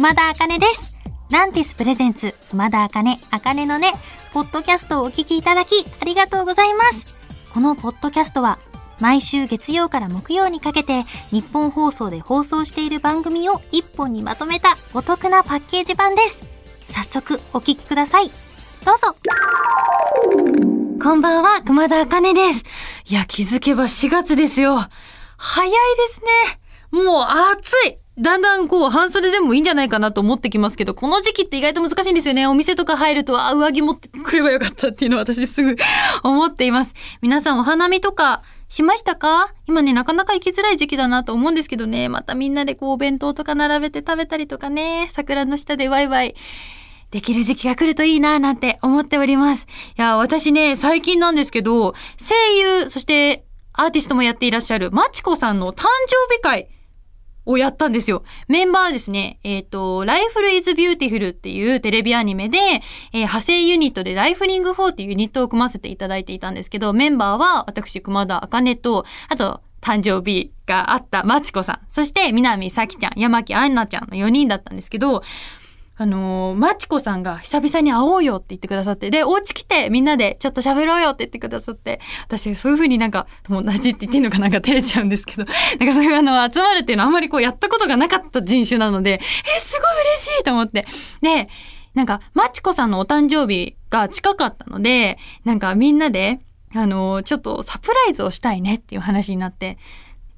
熊田茜です。ランティスプレゼンツ、熊田茜、茜のね、ポッドキャストをお聞きいただき、ありがとうございます。このポッドキャストは、毎週月曜から木曜にかけて、日本放送で放送している番組を一本にまとめたお得なパッケージ版です。早速、お聞きください。どうぞ。こんばんは、熊田茜です。いや、気づけば4月ですよ。早いですね。もう暑い。だんだんこう半袖でもいいんじゃないかなと思ってきますけど、この時期って意外と難しいんですよね。お店とか入ると、あ、上着持ってくればよかったっていうのを私すぐ思っています。皆さんお花見とかしましたか？今ね、なかなか行きづらい時期だなと思うんですけどね。またみんなでこうお弁当とか並べて食べたりとかね、桜の下でワイワイ。できる時期が来るといいなぁなんて思っております。いや、私ね、最近なんですけど、声優、そしてアーティストもやっていらっしゃる、まちこさんの誕生日会をやったんですよ。メンバーですね、えっ、と、ライフル・イズ・ビューティフルっていうテレビアニメで、えー派生ユニットでライフリング4っていうユニットを組ませていただいていたんですけど、メンバーは私、熊田茜と、あと、誕生日があったまちこさん、そして南早紀ちゃん、八巻アンナちゃんの4人だったんですけど、あのー、まちこさんが久々に会おうよって言ってくださって、で、お家来てみんなでちょっと喋ろうよって言ってくださって、私そういう風になんか友達って言っていいのかなんか照れちゃうんですけど、なんかそういうあの、集まるっていうのはあんまりこうやったことがなかった人種なので、え、すごい嬉しいと思って。で、なんか、まちこさんのお誕生日が近かったので、なんかみんなで、あのー、ちょっとサプライズをしたいねっていう話になって、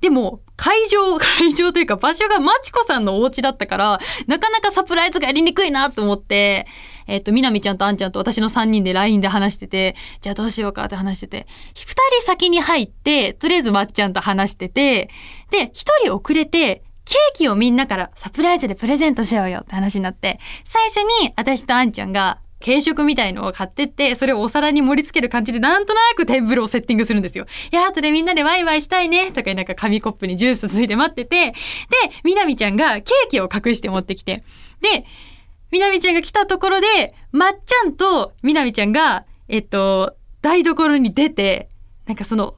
でも、会場、会場というか場所がまちこさんのお家だったから、なかなかサプライズがやりにくいなと思って、えっ、と、みなみちゃんとあんちゃんと私の3人で LINE で話してて、じゃあどうしようかって話してて、2人先に入って、とりあえずまっちゃんと話してて、で、1人遅れて、ケーキをみんなからサプライズでプレゼントしようよって話になって、最初に私とあんちゃんが軽食みたいのを買ってって、それをお皿に盛り付ける感じで、なんとなくテーブルをセッティングするんですよ。いや、後でみんなでワイワイしたいね、とかなんか紙コップにジュースついて待ってて、で、みなみちゃんがケーキを隠して持ってきて、で、みなみちゃんが来たところで、まっちゃんとみなみちゃんが、えっと、台所に出て、なんかその、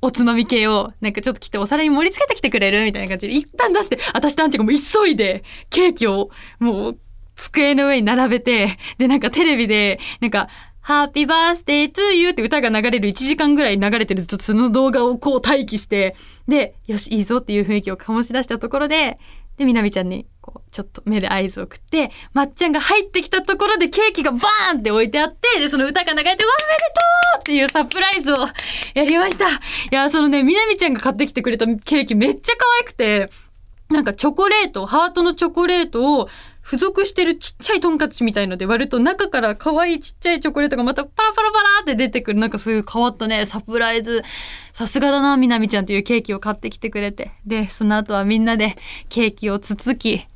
おつまみ系を、なんかちょっと来てお皿に盛り付けてきてくれるみたいな感じで、一旦出して、私とあんちゃんがもう急いで、ケーキを、もう、机の上に並べて、で、なんかテレビで、なんか、ハッピーバースデートゥーユーって歌が流れる1時間ぐらい流れてるずっとその動画をこう待機して、で、よし、いいぞっていう雰囲気を醸し出したところで、で、みなみちゃんに、こう、ちょっと目で合図を送って、まっちゃんが入ってきたところでケーキがバーンって置いてあって、で、その歌が流れて、おめでとうっていうサプライズをやりました。いや、そのね、みなみちゃんが買ってきてくれたケーキめっちゃ可愛くて、なんかチョコレート、ハートのチョコレートを付属してるちっちゃいトンカチみたいので割ると中から可愛いちっちゃいチョコレートがまたパラパラパラって出てくる。なんかそういう変わったねサプライズ。さすがだなみなみちゃんっていうケーキを買ってきてくれて。でその後はみんなでケーキをつつき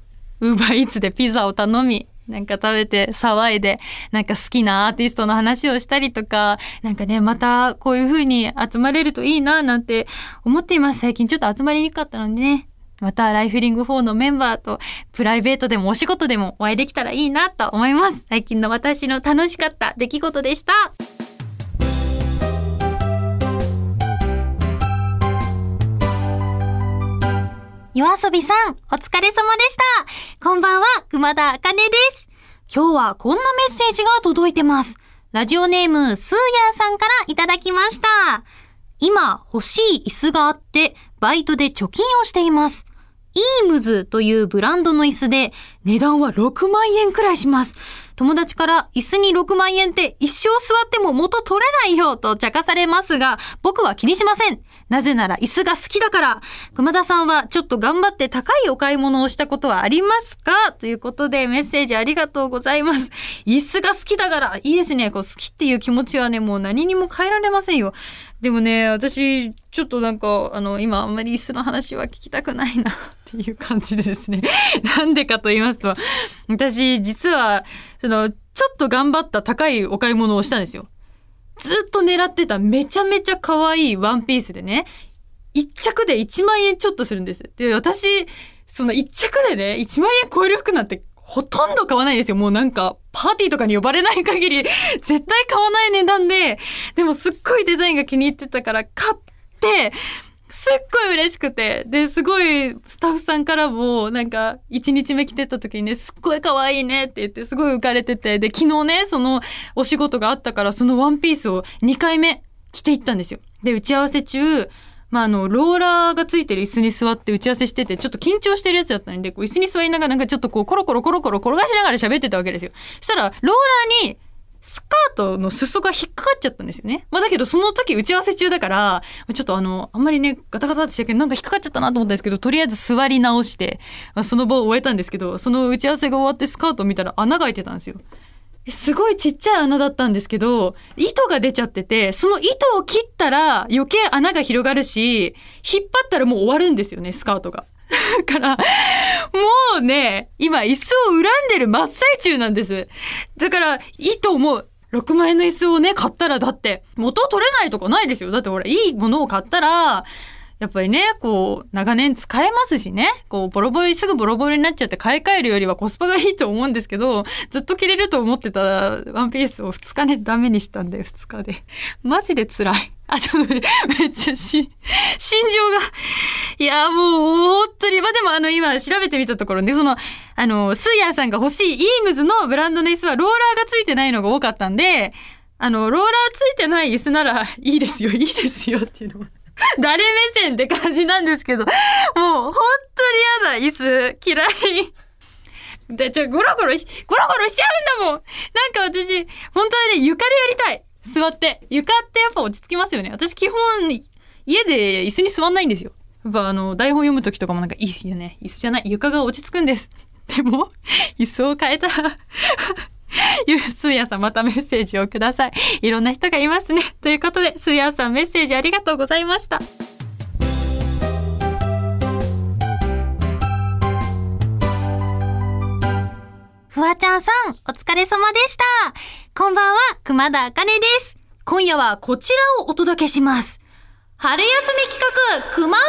ウーバーイーツでピザを頼み。なんか食べて騒いで、なんか好きなアーティストの話をしたりとか、なんかね、またこういう風に集まれるといいななんて思っています。最近ちょっと集まりにくかったのでね、またライフリング4のメンバーとプライベートでもお仕事でもお会いできたらいいなと思います。最近の私の楽しかった出来事でした。夜遊びさん、お疲れ様でした。こんばんは、熊田茜です。今日はこんなメッセージが届いてます。ラジオネーム、スーヤーさんからいただきました。今、欲しい椅子があって、バイトで貯金をしています。イームズというブランドの椅子で、値段は6万円くらいします。友達から椅子に6万円って一生座っても元取れないよと茶化されますが、僕は気にしません。なぜなら椅子が好きだから。熊田さんはちょっと頑張って高いお買い物をしたことはありますか？ということでメッセージありがとうございます。椅子が好きだから、いいですね。こう好きっていう気持ちはね、もう何にも変えられませんよ。でもね、私、ちょっとなんか、あの、今あんまり椅子の話は聞きたくないなっていう感じでですね。なんでかと言いますと、私、実は、その、ちょっと頑張った高いお買い物をしたんですよ。ずっと狙ってためちゃめちゃ可愛いワンピースでね、一着で1万円ちょっとするんです。で、私、その一着でね、1万円超える服なんてほとんど買わないですよ。もうなんか、パーティーとかに呼ばれない限り、絶対買わない値段で、でもすっごいデザインが気に入ってたから買って、すっごい嬉しくて。で、すごいスタッフさんからも、なんか、1日目来てた時にね、すっごい可愛いねって言って、すごい浮かれてて。で、昨日ね、そのお仕事があったから、そのワンピースを2回目着ていったんですよ。で、打ち合わせ中、まあ、あの、ローラーがついてる椅子に座って打ち合わせしてて、ちょっと緊張してるやつだったんで、こう椅子に座りながらなんかちょっとこう、コロコロコロコロ転がしながら喋ってたわけですよ。したら、ローラーに、スカートの裾が引っかかっちゃったんですよね。まあだけどその時打ち合わせ中だから、ちょっとあの、あんまりね、ガタガタってしたけ？ど、なんか引っかかっちゃったなと思ったんですけど、とりあえず座り直して、まあ、その場を終えたんですけど、その打ち合わせが終わってスカートを見たら穴が開いてたんですよ。すごいちっちゃい穴だったんですけど、糸が出ちゃってて、その糸を切ったら余計穴が広がるし、引っ張ったらもう終わるんですよね、スカートが。だから、もうね、今椅子を恨んでる真っ最中なんです。だから、糸も、6万円の椅子をね、買ったらだって、元取れないとかないですよ。だってほら、いいものを買ったら、やっぱりね、こう、長年使えますしね。こう、ボロボロ、すぐボロボロになっちゃって買い替えるよりはコスパがいいと思うんですけど、ずっと着れると思ってたワンピースを2日でダメにしたんで、2日で。マジで辛い。あ、ちょっとね、めっちゃし、心情が。いや、もう、本当に、まあ、でもあの、今調べてみたところね、その、あの、スーヤンさんが欲しいイームズのブランドの椅子はローラーがついてないのが多かったんで、あの、ローラーついてない椅子ならいいですよ、いいですよっていうのは。誰目線って感じなんですけど、もう本当に嫌だ、椅子。嫌い。で、ちょ、ゴロゴロし、ゴロゴロしちゃうんだもん。なんか私、本当はね、床でやりたい。座って。床ってやっぱ落ち着きますよね。私基本、家で椅子に座んないんですよ。やっぱあの、台本読むときとかもなんか、いいっすよね。椅子じゃない。床が落ち着くんです。でも、椅子を変えたら、ゆスーヤさんまたメッセージをください。いろんな人がいますね。ということで、スーヤさんメッセージありがとうございました。フワちゃんさん、お疲れ様でした。こんばんは、熊田あかねです。今夜はこちらをお届けします。春休み企画、熊部ハウ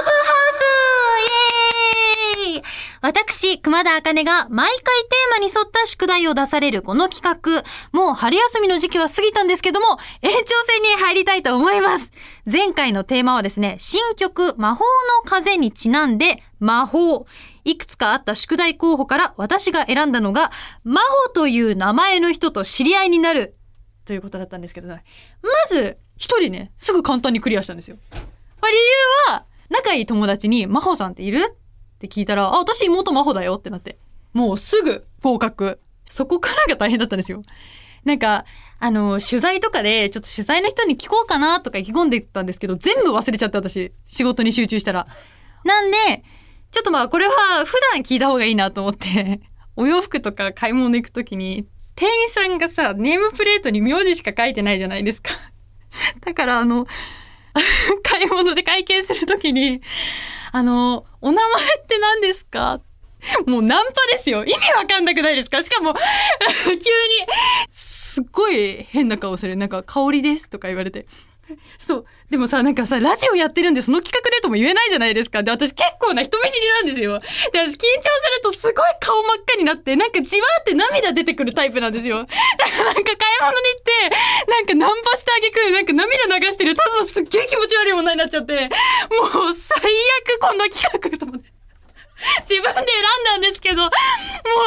スイエーイ私、熊田あかねが毎回テーマに沿った宿題を出されるこの企画。もう春休みの時期は過ぎたんですけども、延長戦に入りたいと思います。前回のテーマはですね、新曲、魔法の風にちなんで、魔法。いくつかあった宿題候補から私が選んだのが、魔法という名前の人と知り合いになる。ということだったんですけどね、まず、一人ね、すぐ簡単にクリアしたんですよ。まあ理由は、仲いい友達に、真帆さんっている？って聞いたら、あ、私妹真帆だよってなって。もうすぐ合格。そこからが大変だったんですよ。なんか、あの、取材とかで、ちょっと取材の人に聞こうかなとか意気込んでたんですけど、全部忘れちゃって私、仕事に集中したら。なんで、ちょっとまあこれは普段聞いた方がいいなと思って、お洋服とか買い物行くときに、店員さんがさ、ネームプレートに名字しか書いてないじゃないですか。だからあの、買い物で会計するときに、あの、お名前って何ですか？もうナンパですよ。意味わかんなくないですか？しかも、急に、すっごい変な顔する。なんか、香りですとか言われて。そう。でもさ、なんかさ、ラジオやってるんで、その企画でとも言えないじゃないですか。で、私結構な人見知りなんですよ。で、私緊張するとすごい顔真っ赤になって、なんかじわーって涙出てくるタイプなんですよ。だからなんか買い物に行って、なんかナンパしてあげく、なんか涙流してる。ただのすっげえ気持ち悪い女になっちゃって、もう最悪こんな企画と思って。自分で選んだんですけど、も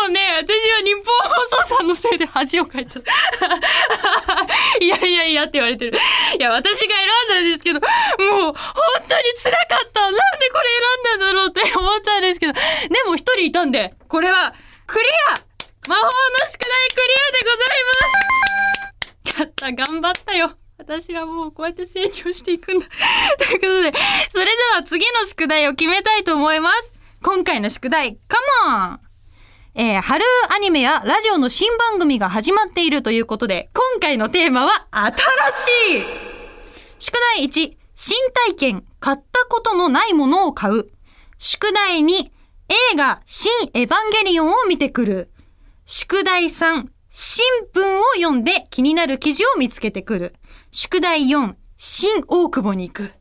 うね、私は日本放送さんのせいで恥をかいた。いやいやいやって言われてる。いや、私が選んだんですけど、もう本当に辛かった。なんでこれ選んだんだろうって思ったんですけど、でも一人いたんで、これはクリア魔法の宿題クリアでございますやった、頑張ったよ。私はもうこうやって成長していくんだ。ということで、それでは次の宿題を決めたいと思います。今回の宿題、カモンえー、春アニメやラジオの新番組が始まっているということで、今回のテーマは新しい宿題1、新体験、買ったことのないものを買う。宿題2、映画、新エヴァンゲリオンを見てくる。宿題3、新聞を読んで気になる記事を見つけてくる。宿題4、新大久保に行く。という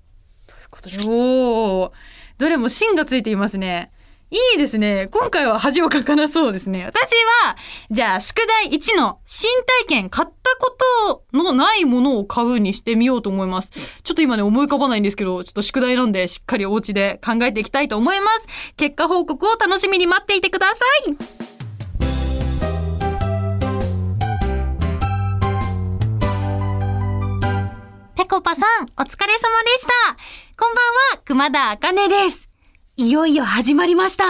ことで、おー、どれも新がついていますね。いいですね。今回は恥をかかなそうですね。私は、じゃあ、宿題1の新体験、買ったことのないものを買うにしてみようと思います。ちょっと今ね、思い浮かばないんですけど、ちょっと宿題なんで、しっかりお家で考えていきたいと思います。結果報告を楽しみに待っていてください。ぺこぱさん、お疲れ様でした。こんばんは、熊田あかねです。いよいよ始まりました。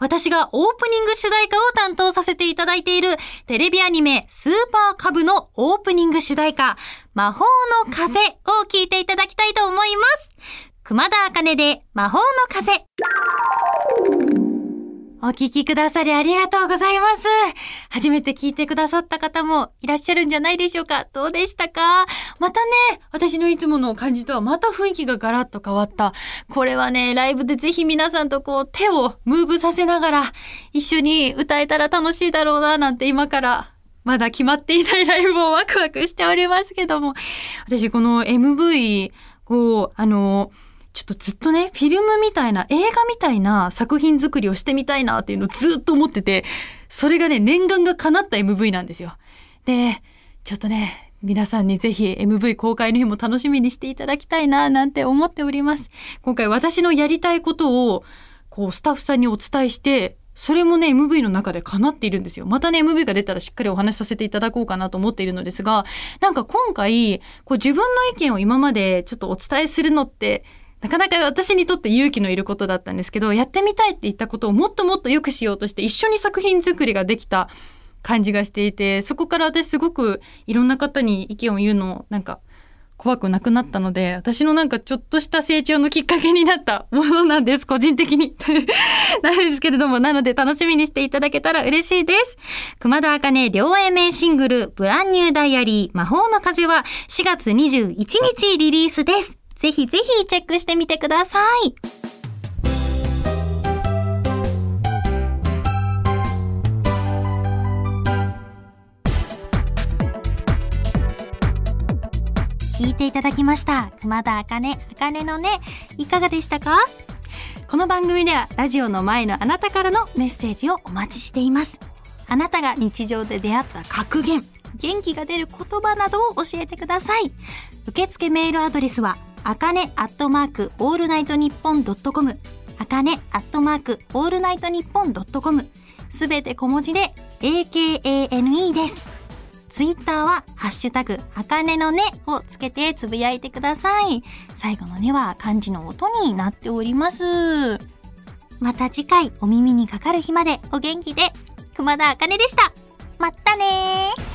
私がオープニング主題歌を担当させていただいているテレビアニメスーパーカブのオープニング主題歌魔法の風を聴いていただきたいと思います。熊田あかねで魔法の風。お聞きくださりありがとうございます。初めて聞いてくださった方もいらっしゃるんじゃないでしょうかどうでしたか？またね、私のいつもの感じとはまた雰囲気がガラッと変わった。これはね、ライブでぜひ皆さんとこう手をムーブさせながら一緒に歌えたら楽しいだろうななんて今からまだ決まっていないライブをワクワクしておりますけども。私この MV を、あの、ちょっとずっとね、フィルムみたいな、映画みたいな作品作りをしてみたいなっていうのをずっと思ってて、それがね、念願が叶った MV なんですよ。で、ちょっとね、皆さんにぜひ MV 公開の日も楽しみにしていただきたいな、なんて思っております。今回私のやりたいことを、こう、スタッフさんにお伝えして、それもね、MV の中で叶っているんですよ。またね、MV が出たらしっかりお話しさせていただこうかなと思っているのですが、なんか今回、こう自分の意見を今までちょっとお伝えするのって、なかなか私にとって勇気のいることだったんですけど、やってみたいって言ったことをもっともっと良くしようとして一緒に作品作りができた感じがしていて、そこから私すごくいろんな方に意見を言うのなんか怖くなくなったので、私のなんかちょっとした成長のきっかけになったものなんです、個人的に。なんですけれども、なので楽しみにしていただけたら嬉しいです。熊田茜両 A 名シングル、ブランニューダイアリー、魔法の風は4月21日リリースです。ぜひぜひチェックしてみてください。聞いていただきました。熊田茜、茜のね、いかがでしたか？この番組ではラジオの前のあなたからのメッセージをお待ちしています。あなたが日常で出会った格言、元気が出る言葉などを教えてください。受付メールアドレスは、 akane アットマーク allnightnippon ドット com、akane アットマーク allnightnippon ドット com、すべて小文字で AKANE です。ツイッターは、ハッシュタグ、あかねのねをつけてつぶやいてください。最後のねは漢字の音になっております。また次回お耳にかかる日までお元気で、熊田あかねでした。まったねー。